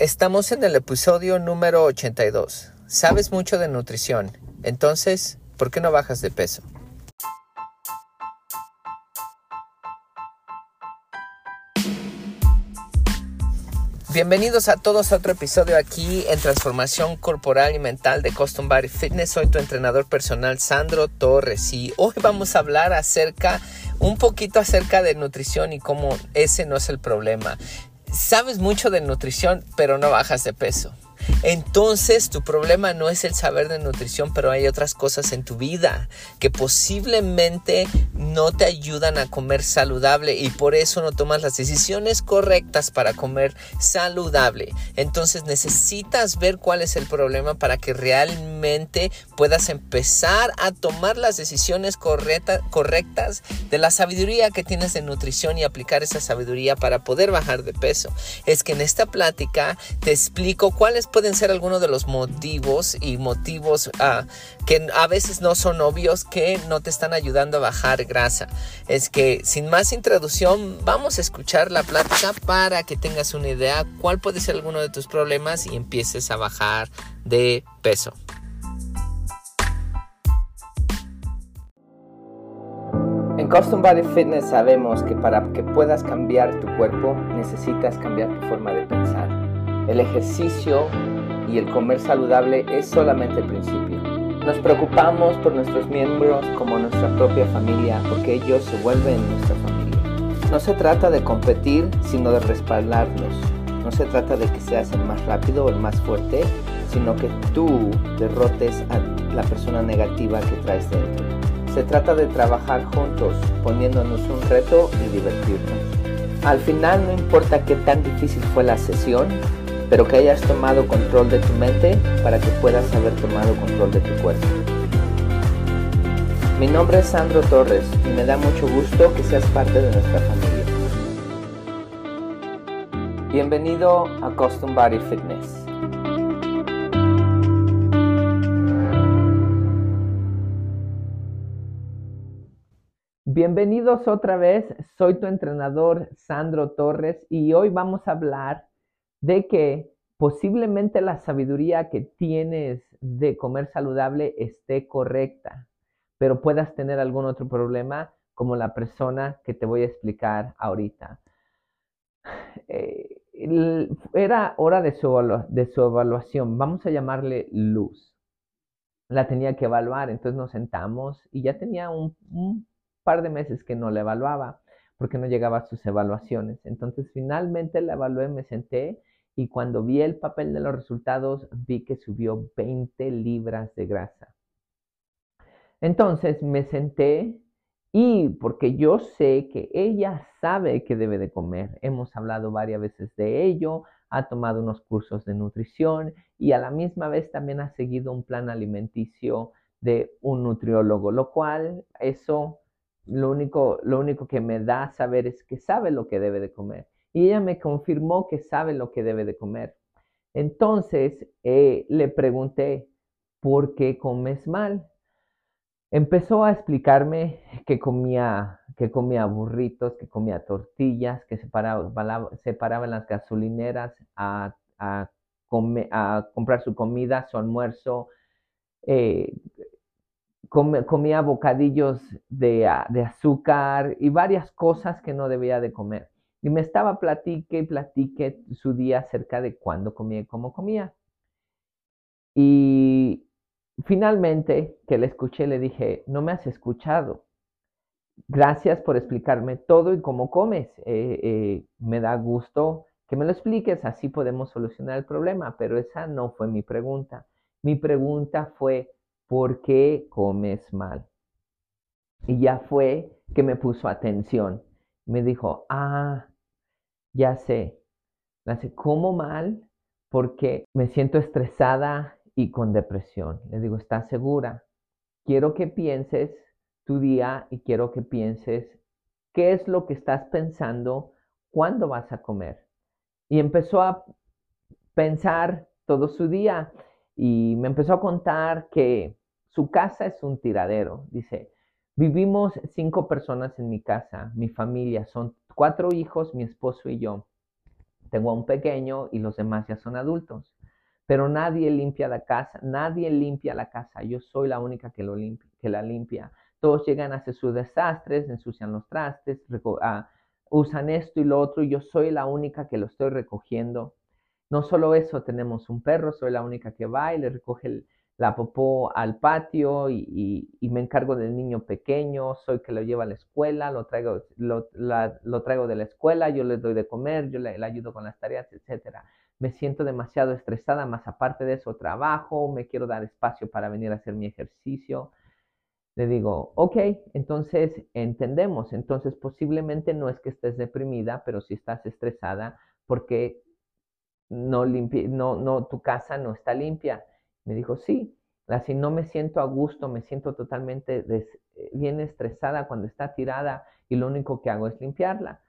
Estamos en el episodio número 82. Sabes mucho de nutrición, entonces, ¿por qué no bajas de peso? Bienvenidos a todos a otro episodio aquí en Transformación Corporal y Mental de Custom Body Fitness. Soy tu entrenador personal Sandro Torres y hoy vamos a hablar acerca, un poquito acerca de nutrición y cómo ese no es el problema sabes mucho de nutrición, pero no bajas de peso. Entonces tu problema no es el saber de nutrición, pero hay otras cosas en tu vida que posiblemente no te ayudan a comer saludable y por eso no tomas las decisiones correctas para comer saludable. Entonces necesitas ver cuál es el problema para que realmente puedas empezar a tomar las decisiones correctas de la sabiduría que tienes de nutrición y aplicar esa sabiduría para poder bajar de peso. Es que en esta plática te explico cuáles pueden ser algunos de los motivos y motivos ah, que a veces no son obvios que no te están ayudando a bajar grasa. Es que sin más introducción vamos a escuchar la plática para que tengas una idea cuál puede ser alguno de tus problemas y empieces a bajar de peso. En Custom Body Fitness sabemos que para que puedas cambiar tu cuerpo necesitas cambiar tu forma de pensar. El ejercicio y el comer saludable es solamente el principio. Nos preocupamos por nuestros miembros como nuestra propia familia porque ellos se vuelven nuestra familia. No se trata de competir, sino de respaldarlos. No se trata de que seas el más rápido o el más fuerte, sino que tú derrotes a la persona negativa que traes dentro. Se trata de trabajar juntos, poniéndonos un reto y divertirnos. Al final no importa qué tan difícil fue la sesión, pero que hayas tomado control de tu mente para que puedas haber tomado control de tu cuerpo. Mi nombre es Sandro Torres y me da mucho gusto que seas parte de nuestra familia. Bienvenido a Custom Body Fitness. Bienvenidos otra vez, soy tu entrenador Sandro Torres y hoy vamos a hablar de que posiblemente la sabiduría que tienes de comer saludable esté correcta, pero puedas tener algún otro problema como la persona que te voy a explicar ahorita. Eh, era hora de su, evaluación, vamos a llamarle luz. La tenía que evaluar, entonces nos sentamos y ya tenía un, un par de meses que no la evaluaba porque no llegaba a sus evaluaciones. Entonces finalmente la evalué, me senté y cuando vi el papel de los resultados vi que subió 20 libras de grasa. Entonces me senté y porque yo sé que ella sabe que debe de comer, hemos hablado varias veces de ello, ha tomado unos cursos de nutrición y a la misma vez también ha seguido un plan alimenticio de un nutriólogo, lo cual eso lo único, lo único que me da saber es que sabe lo que debe de comer y ella me confirmó que sabe lo que debe de comer. Entonces eh, le pregunté, ¿por qué comes mal? Empezó a explicarme que comía, que comía burritos, que comía tortillas, que se paraba, en las gasolineras a, a, comprar su comida, su almuerzo, eh, comía bocadillos de, de azúcar y varias cosas que no debía de comer. Y me estaba platique y platique su día acerca de cuándo comía y cómo comía. Y finalmente que le escuché, le dije, no me has escuchado. Gracias por explicarme todo y cómo comes. Eh, eh, me da gusto que me lo expliques, así podemos solucionar el problema, pero esa no fue mi pregunta. Mi pregunta fue, ¿por qué comes mal? Y ya fue que me puso atención me dijo, ah, ya sé, sé como mal porque me siento estresada y con depresión. Le digo, ¿estás segura? Quiero que pienses tu día y quiero que pienses qué es lo que estás pensando cuando vas a comer. Y empezó a pensar todo su día y me empezó a contar que su casa es un tiradero. Dice, Vivimos cinco personas en mi casa, mi familia, son cuatro hijos, mi esposo y yo. Tengo a un pequeño y los demás ya son adultos. Pero nadie limpia la casa, nadie limpia la casa. Yo soy la única que, lo que la limpia. Todos llegan a hacer sus desastres, ensucian los trastes, ah, usan esto y lo otro, yo soy la única que lo estoy recogiendo. No solo eso, tenemos un perro, soy la única que va y le recoge la popó al patio y, me encargo del niño pequeño, soy que lo lleva a la escuela, lo traigo, lo, traigo de la escuela, yo le doy de comer, yo le, ayudo con las tareas, etc. Me siento demasiado estresada, más aparte de eso trabajo, me quiero dar espacio para venir a hacer mi ejercicio le digo, ok, entonces entendemos, entonces posiblemente no es que estés deprimida, pero si estás estresada porque no, no, no, tu casa no está limpia. Me dijo, sí, así no me siento a gusto, me siento totalmente bien estresada cuando está tirada y lo único que hago es limpiarla.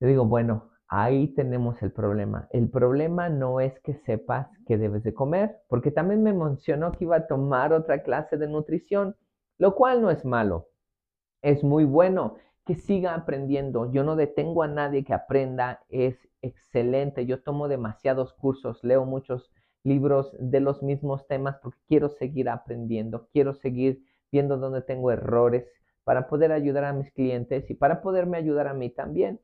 Le digo, bueno, ahí tenemos el problema. El problema no es que sepas que debes de comer, porque también me mencionó que iba a tomar otra clase de nutrición lo cual no es malo. Es muy bueno que siga aprendiendo. Yo no detengo a nadie que aprenda, es excelente. Yo tomo demasiados cursos, leo muchos libros de los mismos temas porque quiero seguir aprendiendo, quiero seguir viendo dónde tengo errores para poder ayudar a mis clientes y para poderme ayudar a mí también.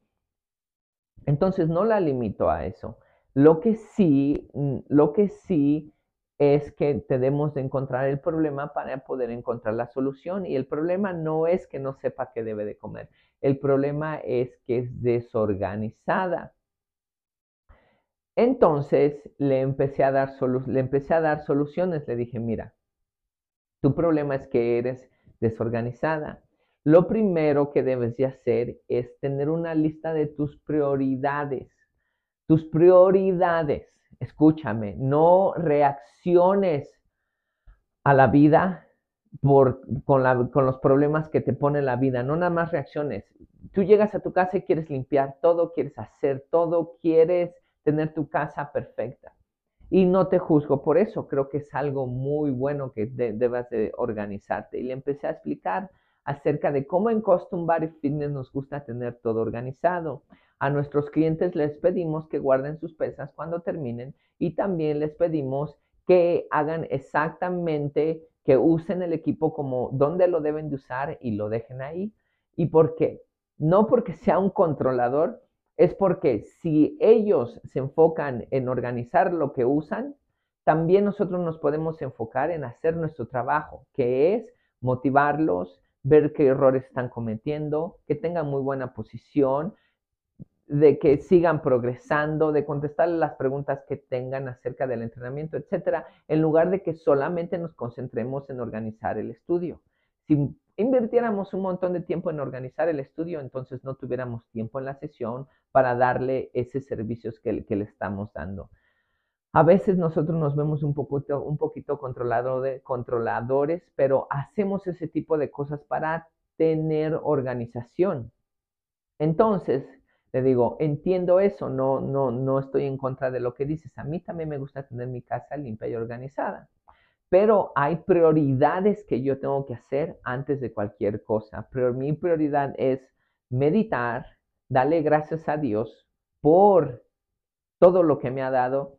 Entonces no la limito a eso. Lo que sí, mm, lo que sí es que tenemos de encontrar el problema para poder encontrar la solución. Y el problema no es que no sepa qué debe de comer. El problema es que es desorganizada. Entonces le empecé a dar, le empecé a dar soluciones. Le dije, mira, tu problema es que eres desorganizada. Lo primero que debes de hacer es tener una lista de tus prioridades. Tus prioridades escúchame, no reacciones a la vida por, con, con, los problemas que te pone la vida, no nada más reacciones. Tú llegas a tu casa y quieres limpiar todo, quieres hacer todo, quieres tener tu casa perfecta. Y no te juzgo por eso, creo que es algo muy bueno que debas de organizarte. Y le empecé a explicar acerca de cómo en Custom Body Fitness nos gusta tener todo organizado. A nuestros clientes les pedimos que guarden sus pesas cuando terminen y también les pedimos que hagan exactamente, que usen el equipo como donde lo deben de usar y lo dejen ahí. ¿Y por qué? No porque sea un controlador, es porque si ellos se enfocan en organizar lo que usan, también nosotros nos podemos enfocar en hacer nuestro trabajo, que es motivarlos, ver qué errores están cometiendo, que tengan muy buena posición, de que sigan progresando, de contestar las preguntas que tengan acerca del entrenamiento, etcétera, en lugar de que solamente nos concentremos en organizar el estudio. Invirtiéramos un montón de tiempo en organizar el estudio, entonces no tuviéramos tiempo en la sesión para darle esos servicios que, le estamos dando. A veces nosotros nos vemos un poquito, un poquito controlado de, controladores, pero hacemos ese tipo de cosas para tener organización. Entonces, le digo, entiendo eso, no, no, no estoy en contra de lo que dices. A mí también me gusta tener mi casa limpia y organizada. Pero hay prioridades que yo tengo que hacer antes de cualquier cosa. Pero mi prioridad es meditar, darle gracias a Dios por todo lo que me ha dado.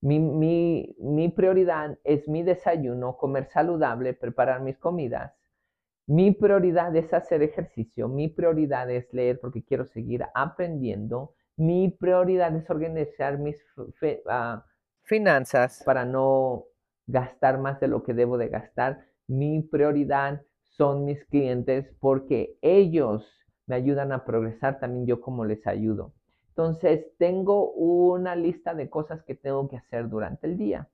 Mi, mi, mi prioridad es mi desayuno, comer saludable, preparar mis comidas mi prioridad es hacer ejercicio, mi prioridad es leer porque quiero seguir aprendiendo, mi prioridad es organizar mis ah, finanzas para no gastar más de lo que debo de gastar. Mi prioridad son mis clientes porque ellos me ayudan a progresar también yo como les ayudo. Entonces, tengo una lista de cosas que tengo que hacer durante el día.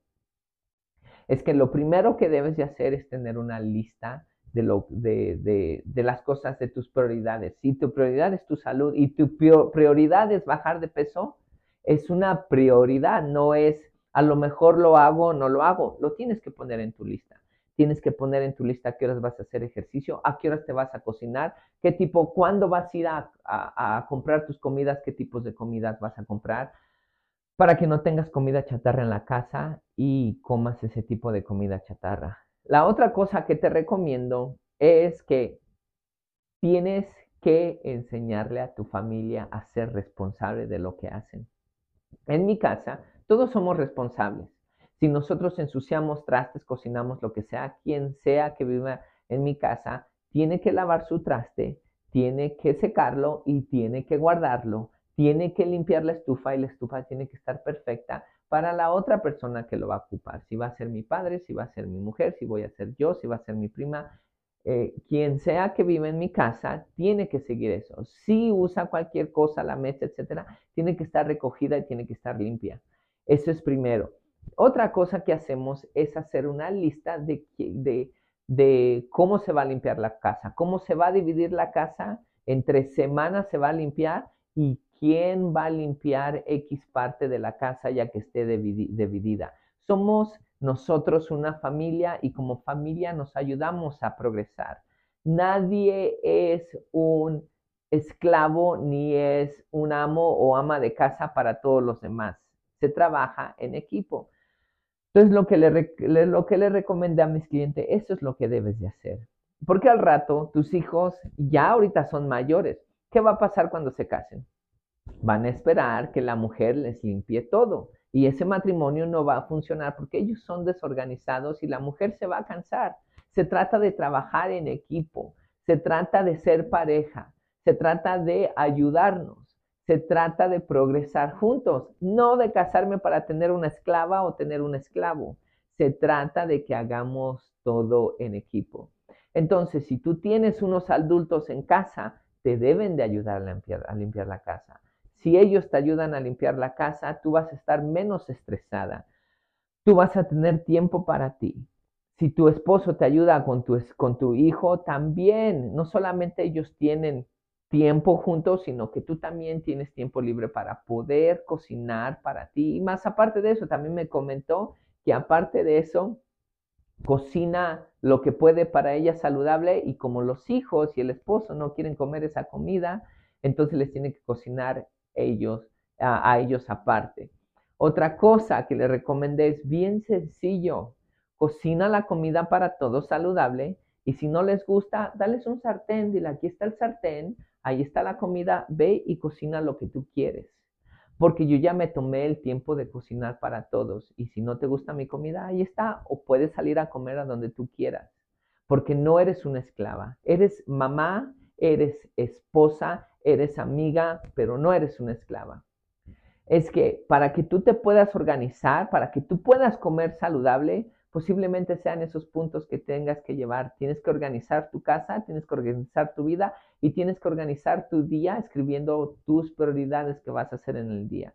Es que lo primero que debes de hacer es tener una lista de, lo, de, de, las cosas de tus prioridades. Si tu prioridad es tu salud y tu prioridad es bajar de peso, es una prioridad, no es a lo mejor lo hago o no lo hago, lo tienes que poner en tu lista. Tienes que poner en tu lista a qué horas vas a hacer ejercicio, a qué horas te vas a cocinar, qué tipo, cuándo vas a ir a, a comprar tus comidas, qué tipos de comidas vas a comprar, para que no tengas comida chatarra en la casa y comas ese tipo de comida chatarra. La otra cosa que te recomiendo es que tienes que enseñarle a tu familia a ser responsable de lo que hacen. En mi casa, todos somos responsables. Si nosotros ensuciamos trastes, cocinamos lo que sea, quien sea que viva en mi casa, tiene que lavar su traste, tiene que secarlo y tiene que guardarlo, tiene que limpiar la estufa y la estufa tiene que estar perfecta para la otra persona que lo va a ocupar. Si va a ser mi padre, si va a ser mi mujer, si voy a ser yo, si va a ser mi prima, eh, quien sea que vive en mi casa, tiene que seguir eso. Si usa cualquier cosa, la mesa, etcétera, tiene que estar recogida y tiene que estar limpia. Eso es primero. Otra cosa que hacemos es hacer una lista de, de, de cómo se va a limpiar la casa, cómo se va a dividir la casa, entre semanas se va a limpiar y quién va a limpiar X parte de la casa ya que esté dividida. Somos nosotros una familia y como familia nos ayudamos a progresar. Nadie es un esclavo ni es un amo o ama de casa para todos los demás. Se trabaja en equipo. Entonces, lo que le, lo que le recomendé a mis clientes, eso es lo que debes de hacer. Porque al rato tus hijos ya ahorita son mayores. ¿Qué va a pasar cuando se casen? Van a esperar que la mujer les limpie todo. Y ese matrimonio no va a funcionar porque ellos son desorganizados y la mujer se va a cansar. Se trata de trabajar en equipo, se trata de ser pareja, se trata de ayudarnos. Se trata de progresar juntos, no de casarme para tener una esclava o tener un esclavo. Se trata de que hagamos todo en equipo. Entonces, si tú tienes unos adultos en casa, te deben de ayudar a limpiar, la casa. Si ellos te ayudan a limpiar la casa, tú vas a estar menos estresada. Tú vas a tener tiempo para ti. Si tu esposo te ayuda con tu, con tu hijo, también, no solamente ellos tienen tiempo juntos, sino que tú también tienes tiempo libre para poder cocinar para ti. Y más aparte de eso, también me comentó que aparte de eso, cocina lo que puede para ella saludable y como los hijos y el esposo no quieren comer esa comida, entonces les tiene que cocinar ellos a, a ellos aparte. Otra cosa que le recomendé es bien sencillo. Cocina la comida para todos saludable y si no les gusta, dales un sartén, dile aquí está el sartén, ahí está la comida, ve y cocina lo que tú quieres. Porque yo ya me tomé el tiempo de cocinar para todos y si no te gusta mi comida, ahí está, o puedes salir a comer a donde tú quieras. Porque no eres una esclava, eres mamá, eres esposa, eres amiga, pero no eres una esclava. Es que para que tú te puedas organizar, para que tú puedas comer saludable, posiblemente sean esos puntos que tengas que llevar. Tienes que organizar tu casa, tienes que organizar tu vida y tienes que organizar tu día escribiendo tus prioridades que vas a hacer en el día.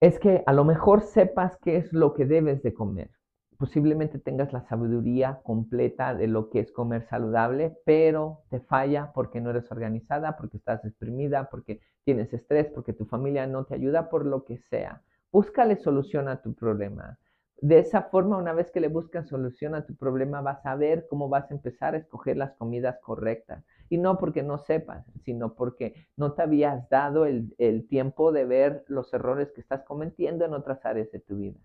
Es que a lo mejor sepas qué es lo que debes de comer. Posiblemente tengas la sabiduría completa de lo que es comer saludable, pero te falla porque no eres organizada, porque estás exprimida, porque tienes estrés, porque tu familia no te ayuda, por lo que sea. Búscale solución a tu problema. De esa forma, una vez que le buscas solución a tu problema, vas a ver cómo vas a empezar a escoger las comidas correctas. Y no porque no sepas, sino porque no te habías dado el, tiempo de ver los errores que estás cometiendo en otras áreas de tu vida.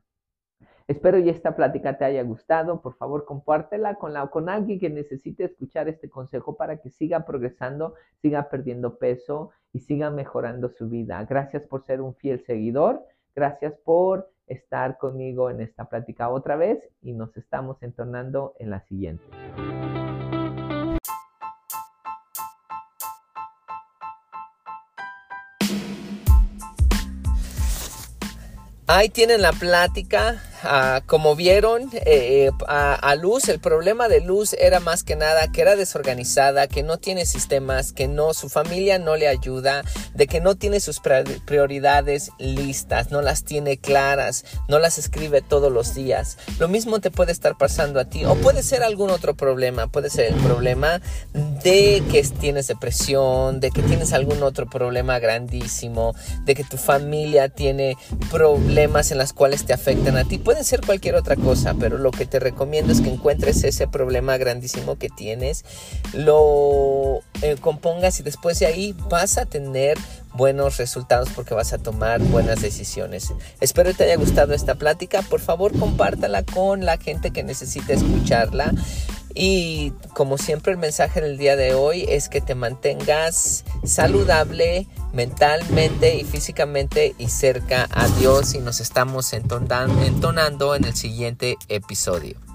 Espero y esta plática te haya gustado. Por favor, compártela con, la, con alguien que necesite escuchar este consejo para que siga progresando, siga perdiendo peso y siga mejorando su vida. Gracias por ser un fiel seguidor. Gracias por estar conmigo en esta plática otra vez y nos estamos entonando en la siguiente. Ahí tienen la plática Como vieron eh, eh, a, Luz, el problema de Luz era más que nada que era desorganizada, que no tiene sistemas, que no, su familia no le ayuda, de que no tiene sus prioridades listas, no las tiene claras, no las escribe todos los días. Lo mismo te puede estar pasando a ti o puede ser algún otro problema, puede ser el problema de que tienes depresión, de que tienes algún otro problema grandísimo, de que tu familia tiene problemas en las cuales te afectan a ti ser cualquier otra cosa, pero lo que te recomiendo es que encuentres ese problema grandísimo que tienes, lo eh, compongas y después de ahí vas a tener buenos resultados porque vas a tomar buenas decisiones. Espero te haya gustado esta plática. Por favor, compártala con la gente que necesita escucharla. Y como siempre el mensaje del día de hoy es que te mantengas saludable, mentalmente y físicamente y cerca a Dios y nos estamos entonando en el siguiente episodio.